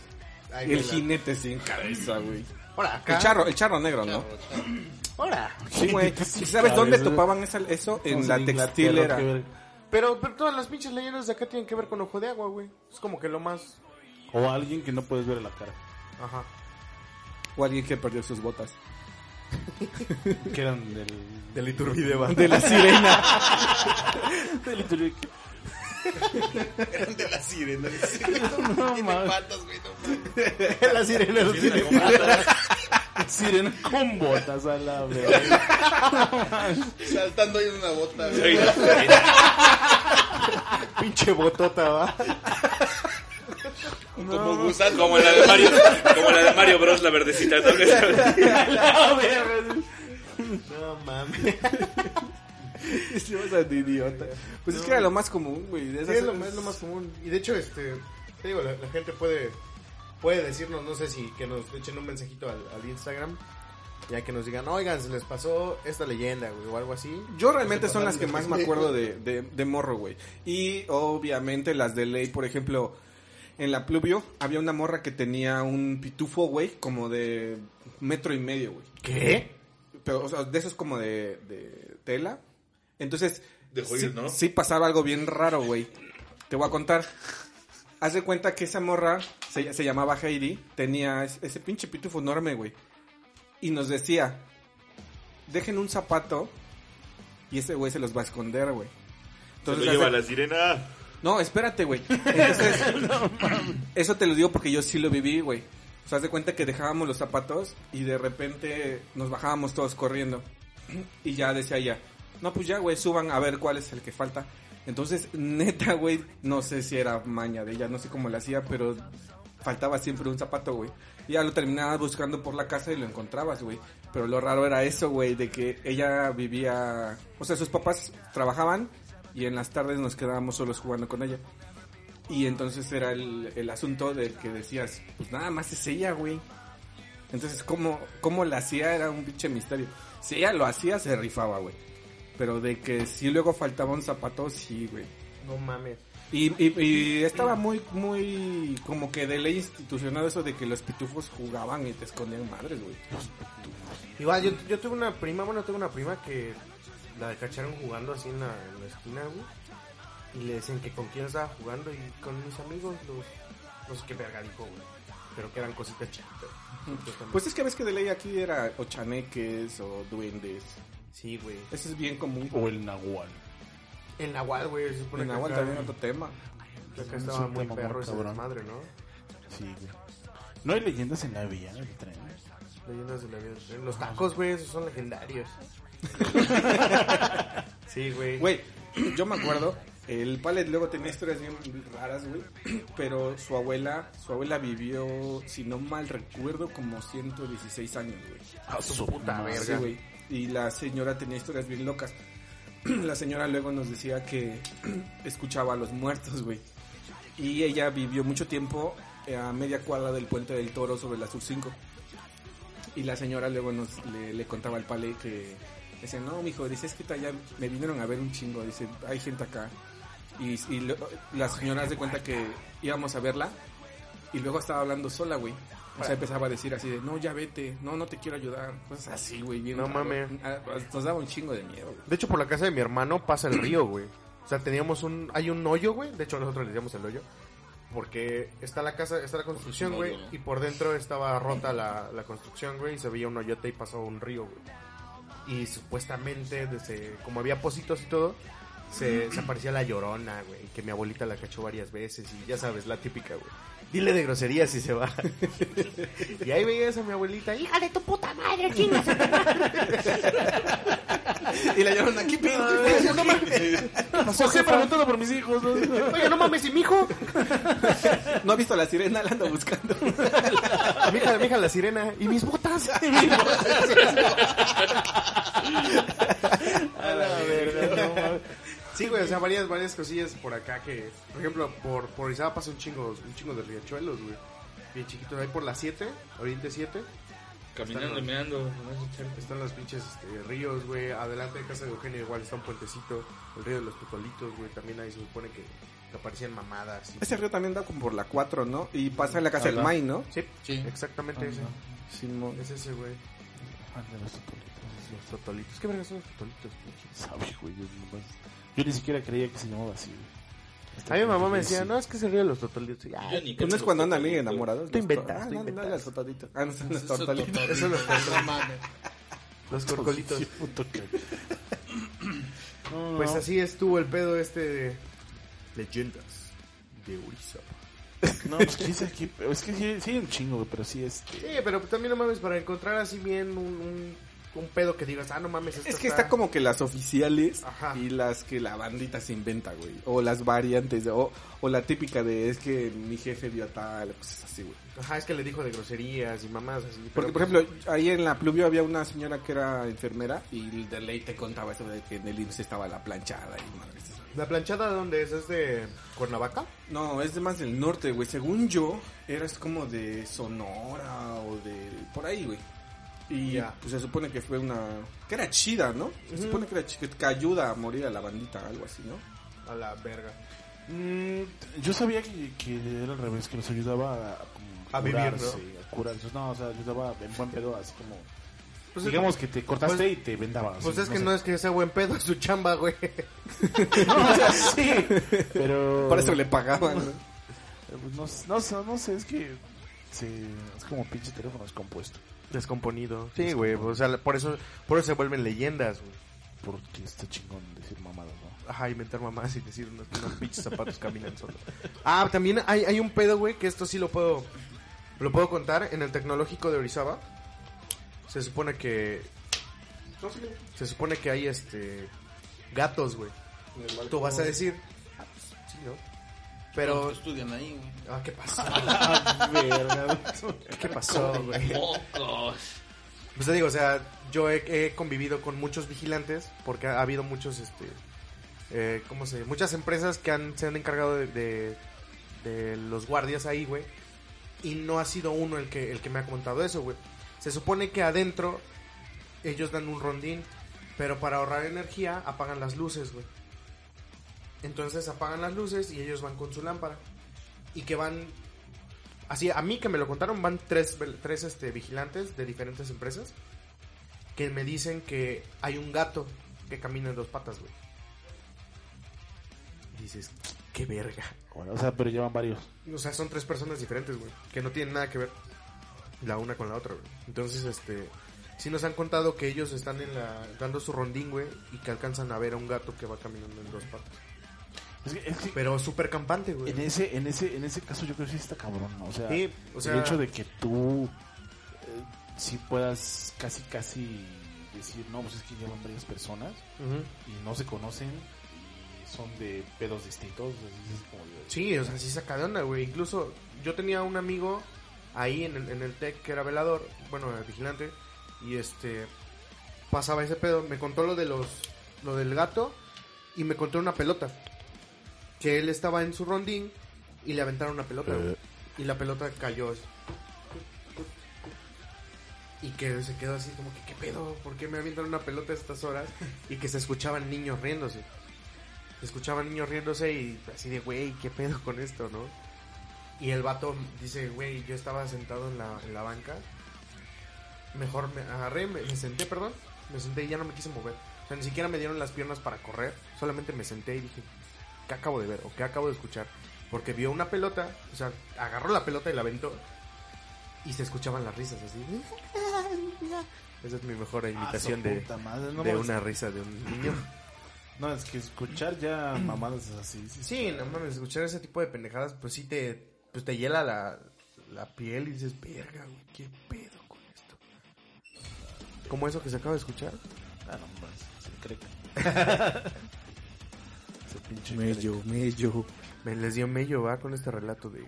Ay, el la- jinete sin cabeza, güey. Ahora, acá. El charro, el charro negro, ¿no? Ahora. Sí, güey. ¿Y ¿Sabes dónde topaban esa- eso? En la textilera. Pero, pero todas las pinches leyendas de acá tienen que ver con ojo de agua, güey. Es como que lo más. O alguien que no puedes ver a la cara. Ajá. O alguien que perdió sus botas. Que eran del... <laughs> Del Iturbide. De la sirena. <laughs> del Iturbide. de la sirena. <laughs> No no mames. la sirena. con botas a la verga. Saltando ahí en una bota, güey. <laughs> Pinche botota, va. Como gusano. como la de Mario, como la de Mario Bros, la verdecita. ¿no? <laughs> No mames. <laughs> De idiota. Pues es que era lo más común, güey. de Sí, esas- es lo, es lo más común. Y de hecho, este, te digo, la, la gente puede, puede decirnos, no sé si que nos echen un mensajito al, al Instagram, ya que nos digan, oigan, se les pasó esta leyenda, güey, o algo así. Yo realmente son las que de más me acuerdo <laughs> de, de, de morro, güey. Y obviamente las de ley, por ejemplo, en la pluvio había una morra que tenía un pitufo, güey, como de metro y medio, güey. ¿Qué? Pero, o sea, de esos como de, de tela. Entonces, Dejó sí, ir, ¿no? sí pasaba algo bien raro, güey. Te voy a contar. Haz de cuenta que esa morra se, se llamaba Heidi, tenía es- ese pinche pitufo enorme, güey. Y nos decía, dejen un zapato y ese güey se los va a esconder, güey. Se lo lleva la sirena. no, espérate, güey. Entonces, <laughs> eso te lo digo porque yo sí lo viví, güey. O sea, haz de cuenta que dejábamos los zapatos y de repente nos bajábamos todos corriendo. <clears throat> Y ya decía ella, no, pues ya, güey, suban a ver cuál es el que falta. Entonces, neta, güey, no sé si era maña de ella, no sé cómo la hacía, pero faltaba siempre un zapato, güey. Ya lo terminabas buscando por la casa y lo encontrabas, güey. Pero lo raro era eso, güey, de que ella vivía... O sea, sus papás trabajaban y en las tardes nos quedábamos solos jugando con ella. Y entonces era el, asunto de que decías, pues nada más es ella, güey. Entonces, ¿cómo, cómo la hacía? Era un pinche misterio. Si ella lo hacía, se rifaba, güey. Pero de que si luego faltaba un zapato, sí, güey. No mames. Y, y, y estaba muy, muy como que de ley institucional eso de que los pitufos jugaban y te escondían madres, güey. Igual, yo, yo tuve una prima, bueno, tengo una prima que la cacharon jugando así en la, en la esquina, güey. Y le decían que con quién estaba jugando y con mis amigos, los... No sé qué verga dijo, güey. Pero que eran cositas chiquitas. Pues es que ves que de ley aquí era o chaneques o duendes. Sí, güey. Eso es bien común. O el Nahual. En Nahual, güey, que Nahual acá- también otro tema. que acá Es estaba muy perro muy ese cabrón. desmadre, ¿no? Sí, güey. No hay leyendas en la vía del tren. Leyendas de la vida. del tren. Los tacos, güey, esos son legendarios. <laughs> sí, güey. Güey, yo me acuerdo, el Palet luego tenía historias bien raras, güey, pero su abuela, su abuela vivió, si no mal recuerdo, como 116 años, güey. A su puta madre. verga. Sí, güey. Y la señora tenía historias bien locas. <clears throat> La señora luego nos decía que <clears throat> escuchaba a los muertos, güey. Y ella vivió mucho tiempo eh, a media cuadra del puente del toro sobre la Sur 5. Y la señora luego nos le, contaba al pale que decía, no, mijo, dice, es que allá me vinieron a ver un chingo, dice, hay gente acá. Y, y lo- la señora hace cuenta que íbamos a verla y luego estaba hablando sola, güey. O sea, empezaba a decir así de, no, ya vete, no, no te quiero ayudar. Cosas así, güey, bien No raro. mames. Ah, Nos daba un chingo de miedo, güey. De hecho, por la casa de mi hermano pasa el río, güey. O sea, teníamos un... Hay un hoyo, güey. De hecho, nosotros le decíamos el hoyo. Porque está la casa, está la construcción, güey, y por dentro estaba rota la, la construcción, güey, y se veía un hoyote y pasó un río, güey. Y supuestamente, desde, como había pocitos y todo, se, se aparecía la llorona, güey, que mi abuelita la cachó varias veces, y ya sabes, la típica, güey. Dile de groserías y se va. <laughs> y ahí veías a mi abuelita, hija de tu puta madre, chingas. <laughs> Y la llevaron aquí, pero no mames. ¿Por qué preguntando por mis hijos? no? Oye, no mames, ¿y mi hijo? no ha visto a la sirena, la anda buscando. A <laughs> mi hija, mi hija la sirena. ¿Y mis botas? A la verga, no mames. Sí, güey, o sea, varias, varias cosillas por acá que, por ejemplo, por, por Izaba pasa un chingo, un chingo de riachuelos, güey. Bien chiquitos, ahí por la 7, Oriente 7, Caminando y meando. están los pinches este, ríos, güey. Adelante de casa de Eugenio igual está un puentecito, el río de los Tutolitos, güey. También ahí se supone que, que aparecían mamadas. y- Ese río también da como por la 4, ¿no? Y pasa en la casa del Ajá. May, ¿no? Sí, Sí. exactamente ese. Simón. Es ese, güey. Ah, de los totolitos. Los Totolitos. ¿Qué verga son los Totolitos, pinche? Sabe, güey. Yo, nomás- yo ni siquiera creía que se llamaba así. A mi mamá me decía, Sí. no, es que es el río de los Totolitos. "Ay, Yo ni Pues no es cuando andan bien enamorados. Tú los inventas, tú Ah, no, no, inventas. las totalitas. Ah, no, son las Eso es tortolitas. total. Eso es los No mames. los corcolitos. Que- No, Pues no. así estuvo el pedo este de leyendas de Orizaba. No, pues quién sabe qué- Es que sí, sí hay un chingo, pero sí este. Sí, pero también no mames, para encontrar así bien un, un, un pedo que digas, ah, no mames, esta Es que está como que las oficiales Ajá. y las que la bandita se inventa, güey. O las variantes, de- o, o la típica de es que mi jefe dio tal, cosas así, güey. Ajá, es que le dijo de groserías y mamás así. Porque, por ejemplo, ahí en la pluvio había una señora que era enfermera y de ley te contaba eso de que en el IMSS estaba la planchada y madres. ¿La planchada de dónde es? ¿Es de Cuernavaca? No, es de más del norte, güey. Según yo, eras como de Sonora o de... por ahí, güey. Y Ya. pues se supone que fue una... que era chida, ¿no? Se supone que era chida, que ayuda a morir a la bandita, algo así, ¿no? A la verga. Mm, yo sabía que, que era al revés, que los ayudaba a, como A vivir, curarse, A curarse. No, o sea, ayudaba en buen pedo, así como. Pues digamos que te cortaste pues- y te vendaba. Pues así, es que sé. no es que sea buen pedo, es su chamba, güey. <laughs> No, o sea, sí, pero. Por eso le pagaban, ¿no? <laughs> Pues no, no, sé, no sé, es que. se- es como pinche teléfono descompuesto. Descomponido. Sí, güey, o sea, por eso, por eso se vuelven leyendas, güey. Porque está chingón decir mamadas, ¿no? Ajá, inventar mamás y decir unos, unos pinches zapatos caminan solos. <laughs> Ah, también hay, hay un pedo, güey, que esto sí lo puedo lo puedo contar. En el tecnológico de Orizaba se supone que se supone que hay este gatos, güey. Tú vas a decir, ah, pues, sí, ¿no? Pero estudian ahí, güey. ah, ¿qué pasó? <laughs> Verga. ¿Qué pasó, güey? Pues te digo, o sea, yo he, he convivido con muchos vigilantes porque ha habido muchos, este, eh, ¿cómo se? Muchas empresas que han, se han encargado de, de, de los guardias ahí, güey. Y no ha sido uno el que, el que me ha contado eso, güey. Se supone que adentro ellos dan un rondín, pero para ahorrar energía apagan las luces, güey. Entonces apagan las luces y ellos van con su lámpara. Y que van Así, a mí que me lo contaron, van tres, tres este, vigilantes de diferentes empresas que me dicen que hay un gato que camina en dos patas, güey. Dices, qué verga. Bueno, o sea, pero llevan varios. O sea, son tres personas diferentes, güey, que no tienen nada que ver la una con la otra, güey. Entonces, este, sí nos han contado que ellos están en la, dando su rondín, güey, y que alcanzan a ver a un gato que va caminando en dos patas. Es que, es que Pero súper campante, güey. en ese, en ese, en ese caso yo creo que sí está cabrón, ¿no? O sea, Sí, o sea- el hecho de que tú eh, sí puedas casi, casi decir, no, pues es que llevan varias personas y no se conocen y son de pedos distintos. es como Sí, o sea, sí saca de onda, güey. Incluso yo tenía un amigo ahí en el, en el TEC que era velador, bueno, vigilante, y este pasaba ese pedo. Me contó lo de los, lo del gato y me contó una pelota. Que él estaba en su rondín y le aventaron una pelota, güey. Y la pelota cayó. Y que se quedó así como que, ¿qué pedo? ¿Por qué me avientan una pelota a estas horas? <laughs> Y que se escuchaban niños riéndose. Se escuchaban niños riéndose y así de, güey, ¿qué pedo con esto, no? Y el vato dice, güey, yo estaba sentado en la, en la banca. Mejor me agarré, me, me senté, perdón. Me senté y ya no me quise mover. O sea, ni siquiera me dieron las piernas para correr. Solamente me senté y dije, ¿qué acabo de ver? ¿O qué acabo de escuchar? Porque vio una pelota, o sea, agarró la pelota y la aventó. Y se escuchaban las risas así. Esa es mi mejor imitación Ah, su de, puta madre, no de una risa de un niño. <laughs> No, es que escuchar ya <clears throat> mamadas así. sí, sí. Sí, no mames, escuchar ese tipo de pendejadas, pues sí te, pues te hiela la, la piel y dices, verga, güey, qué pedo con esto. Como eso que se acaba de escuchar. Ah, no, pues, se cree que- <laughs> Pinche Mello, mello. Me les dio mello, va, con este relato de...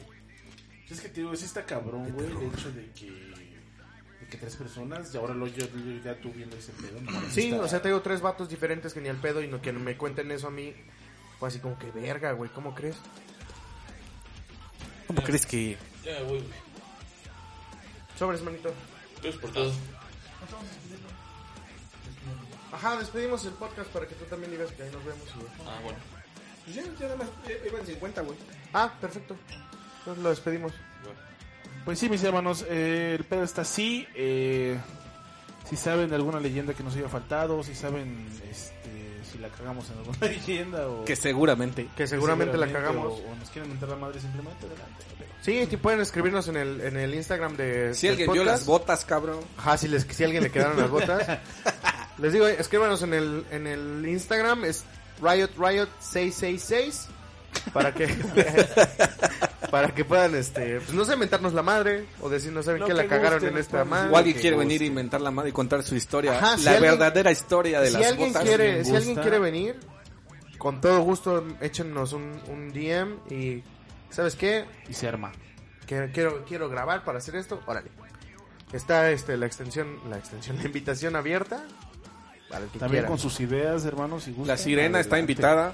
Es que te digo, sí está cabrón, güey, el hecho de que, de que tres personas, y ahora lo yo, yo ya tú viendo ese pedo. no Sí, está- o sea, tengo tres vatos diferentes que ni al pedo y no que me cuenten eso a mí. Fue así como que, verga, güey, ¿cómo crees? ¿Cómo crees que...? Ya voy, güey. Sobres, manito. Entonces por todo. Ajá, despedimos el podcast para que tú también digas que ahí nos vemos. y- Ah, bueno. Pues ya, ya nada más eh, iban 50, güey. Ah, perfecto. Entonces lo despedimos. Pues sí, mis hermanos, eh, el pedo está así. eh, si saben de alguna leyenda que nos haya faltado, si saben este, si la cagamos en alguna <laughs> leyenda o... Que seguramente. Que seguramente la seguramente, cagamos. O, o nos quieren mentar la madre simplemente, adelante. Sí, sí pueden escribirnos en el, en el Instagram de Si alguien vio podcast. las botas, cabrón. Ajá, si, les, si alguien le quedaron las botas. <laughs> Les digo, escríbanos en el, en el Instagram, es Riot Riot 666 para que <laughs> para que puedan este, pues no sé, mentarnos la madre o decir no saben qué la que cagaron en esta madre. O alguien que quiere guste. venir y inventar la madre y contar su historia. Ajá, si la alguien- verdadera historia de si las alguien botas. quiere, si alguien quiere venir, con todo gusto échenos un, un DM y ¿sabes qué? Y se arma. que quiero quiero grabar para hacer esto, órale. Está este la extensión, la extensión, <laughs> la invitación abierta para el que También quiera. con sus ideas, hermanos. Si gustan, La sirena está invitada.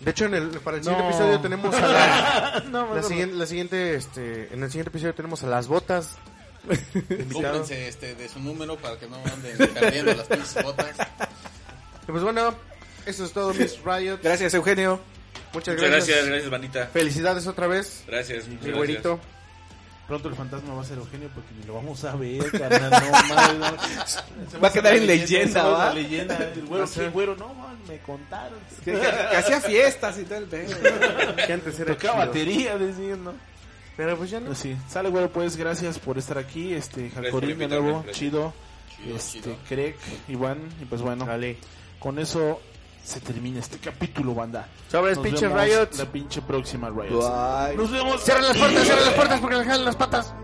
De hecho, en el, para el No. siguiente episodio tenemos a la, <laughs> No, la, siguiente, la siguiente, este, en el siguiente episodio tenemos a las botas. <laughs> Cúmplense este, de su número para que no anden perdiendo las pinches botas. Y pues bueno, eso es todo, Miss Riot. Gracias, Eugenio. Muchas Muchas gracias. gracias, gracias, bandita. Felicidades otra vez, Gracias, muchas mi gracias. güerito. no. Pronto el fantasma va a ser Eugenio porque ni lo vamos a ver, carnal. No, <laughs> mames, no. Va a quedar en leyenda, se va leyenda. El güero, sí, güero, no, man, me contaron. Que, que- que hacía fiestas y todo el pedo. Que antes era Tocaba chido. batería, diciendo. Pero pues ya no. Pues sí, sale güero, pues gracias por estar aquí, este, Jacorín de nuevo, chido, Chido, este, chido. Craig, Iván, y pues bueno, Dale. con eso se termina este capítulo, banda. Sobres, Nos pinche Riot. La pinche próxima Riot. Bye. Nos vemos. Cierren las puertas, cierren las puertas porque le jalan las patas.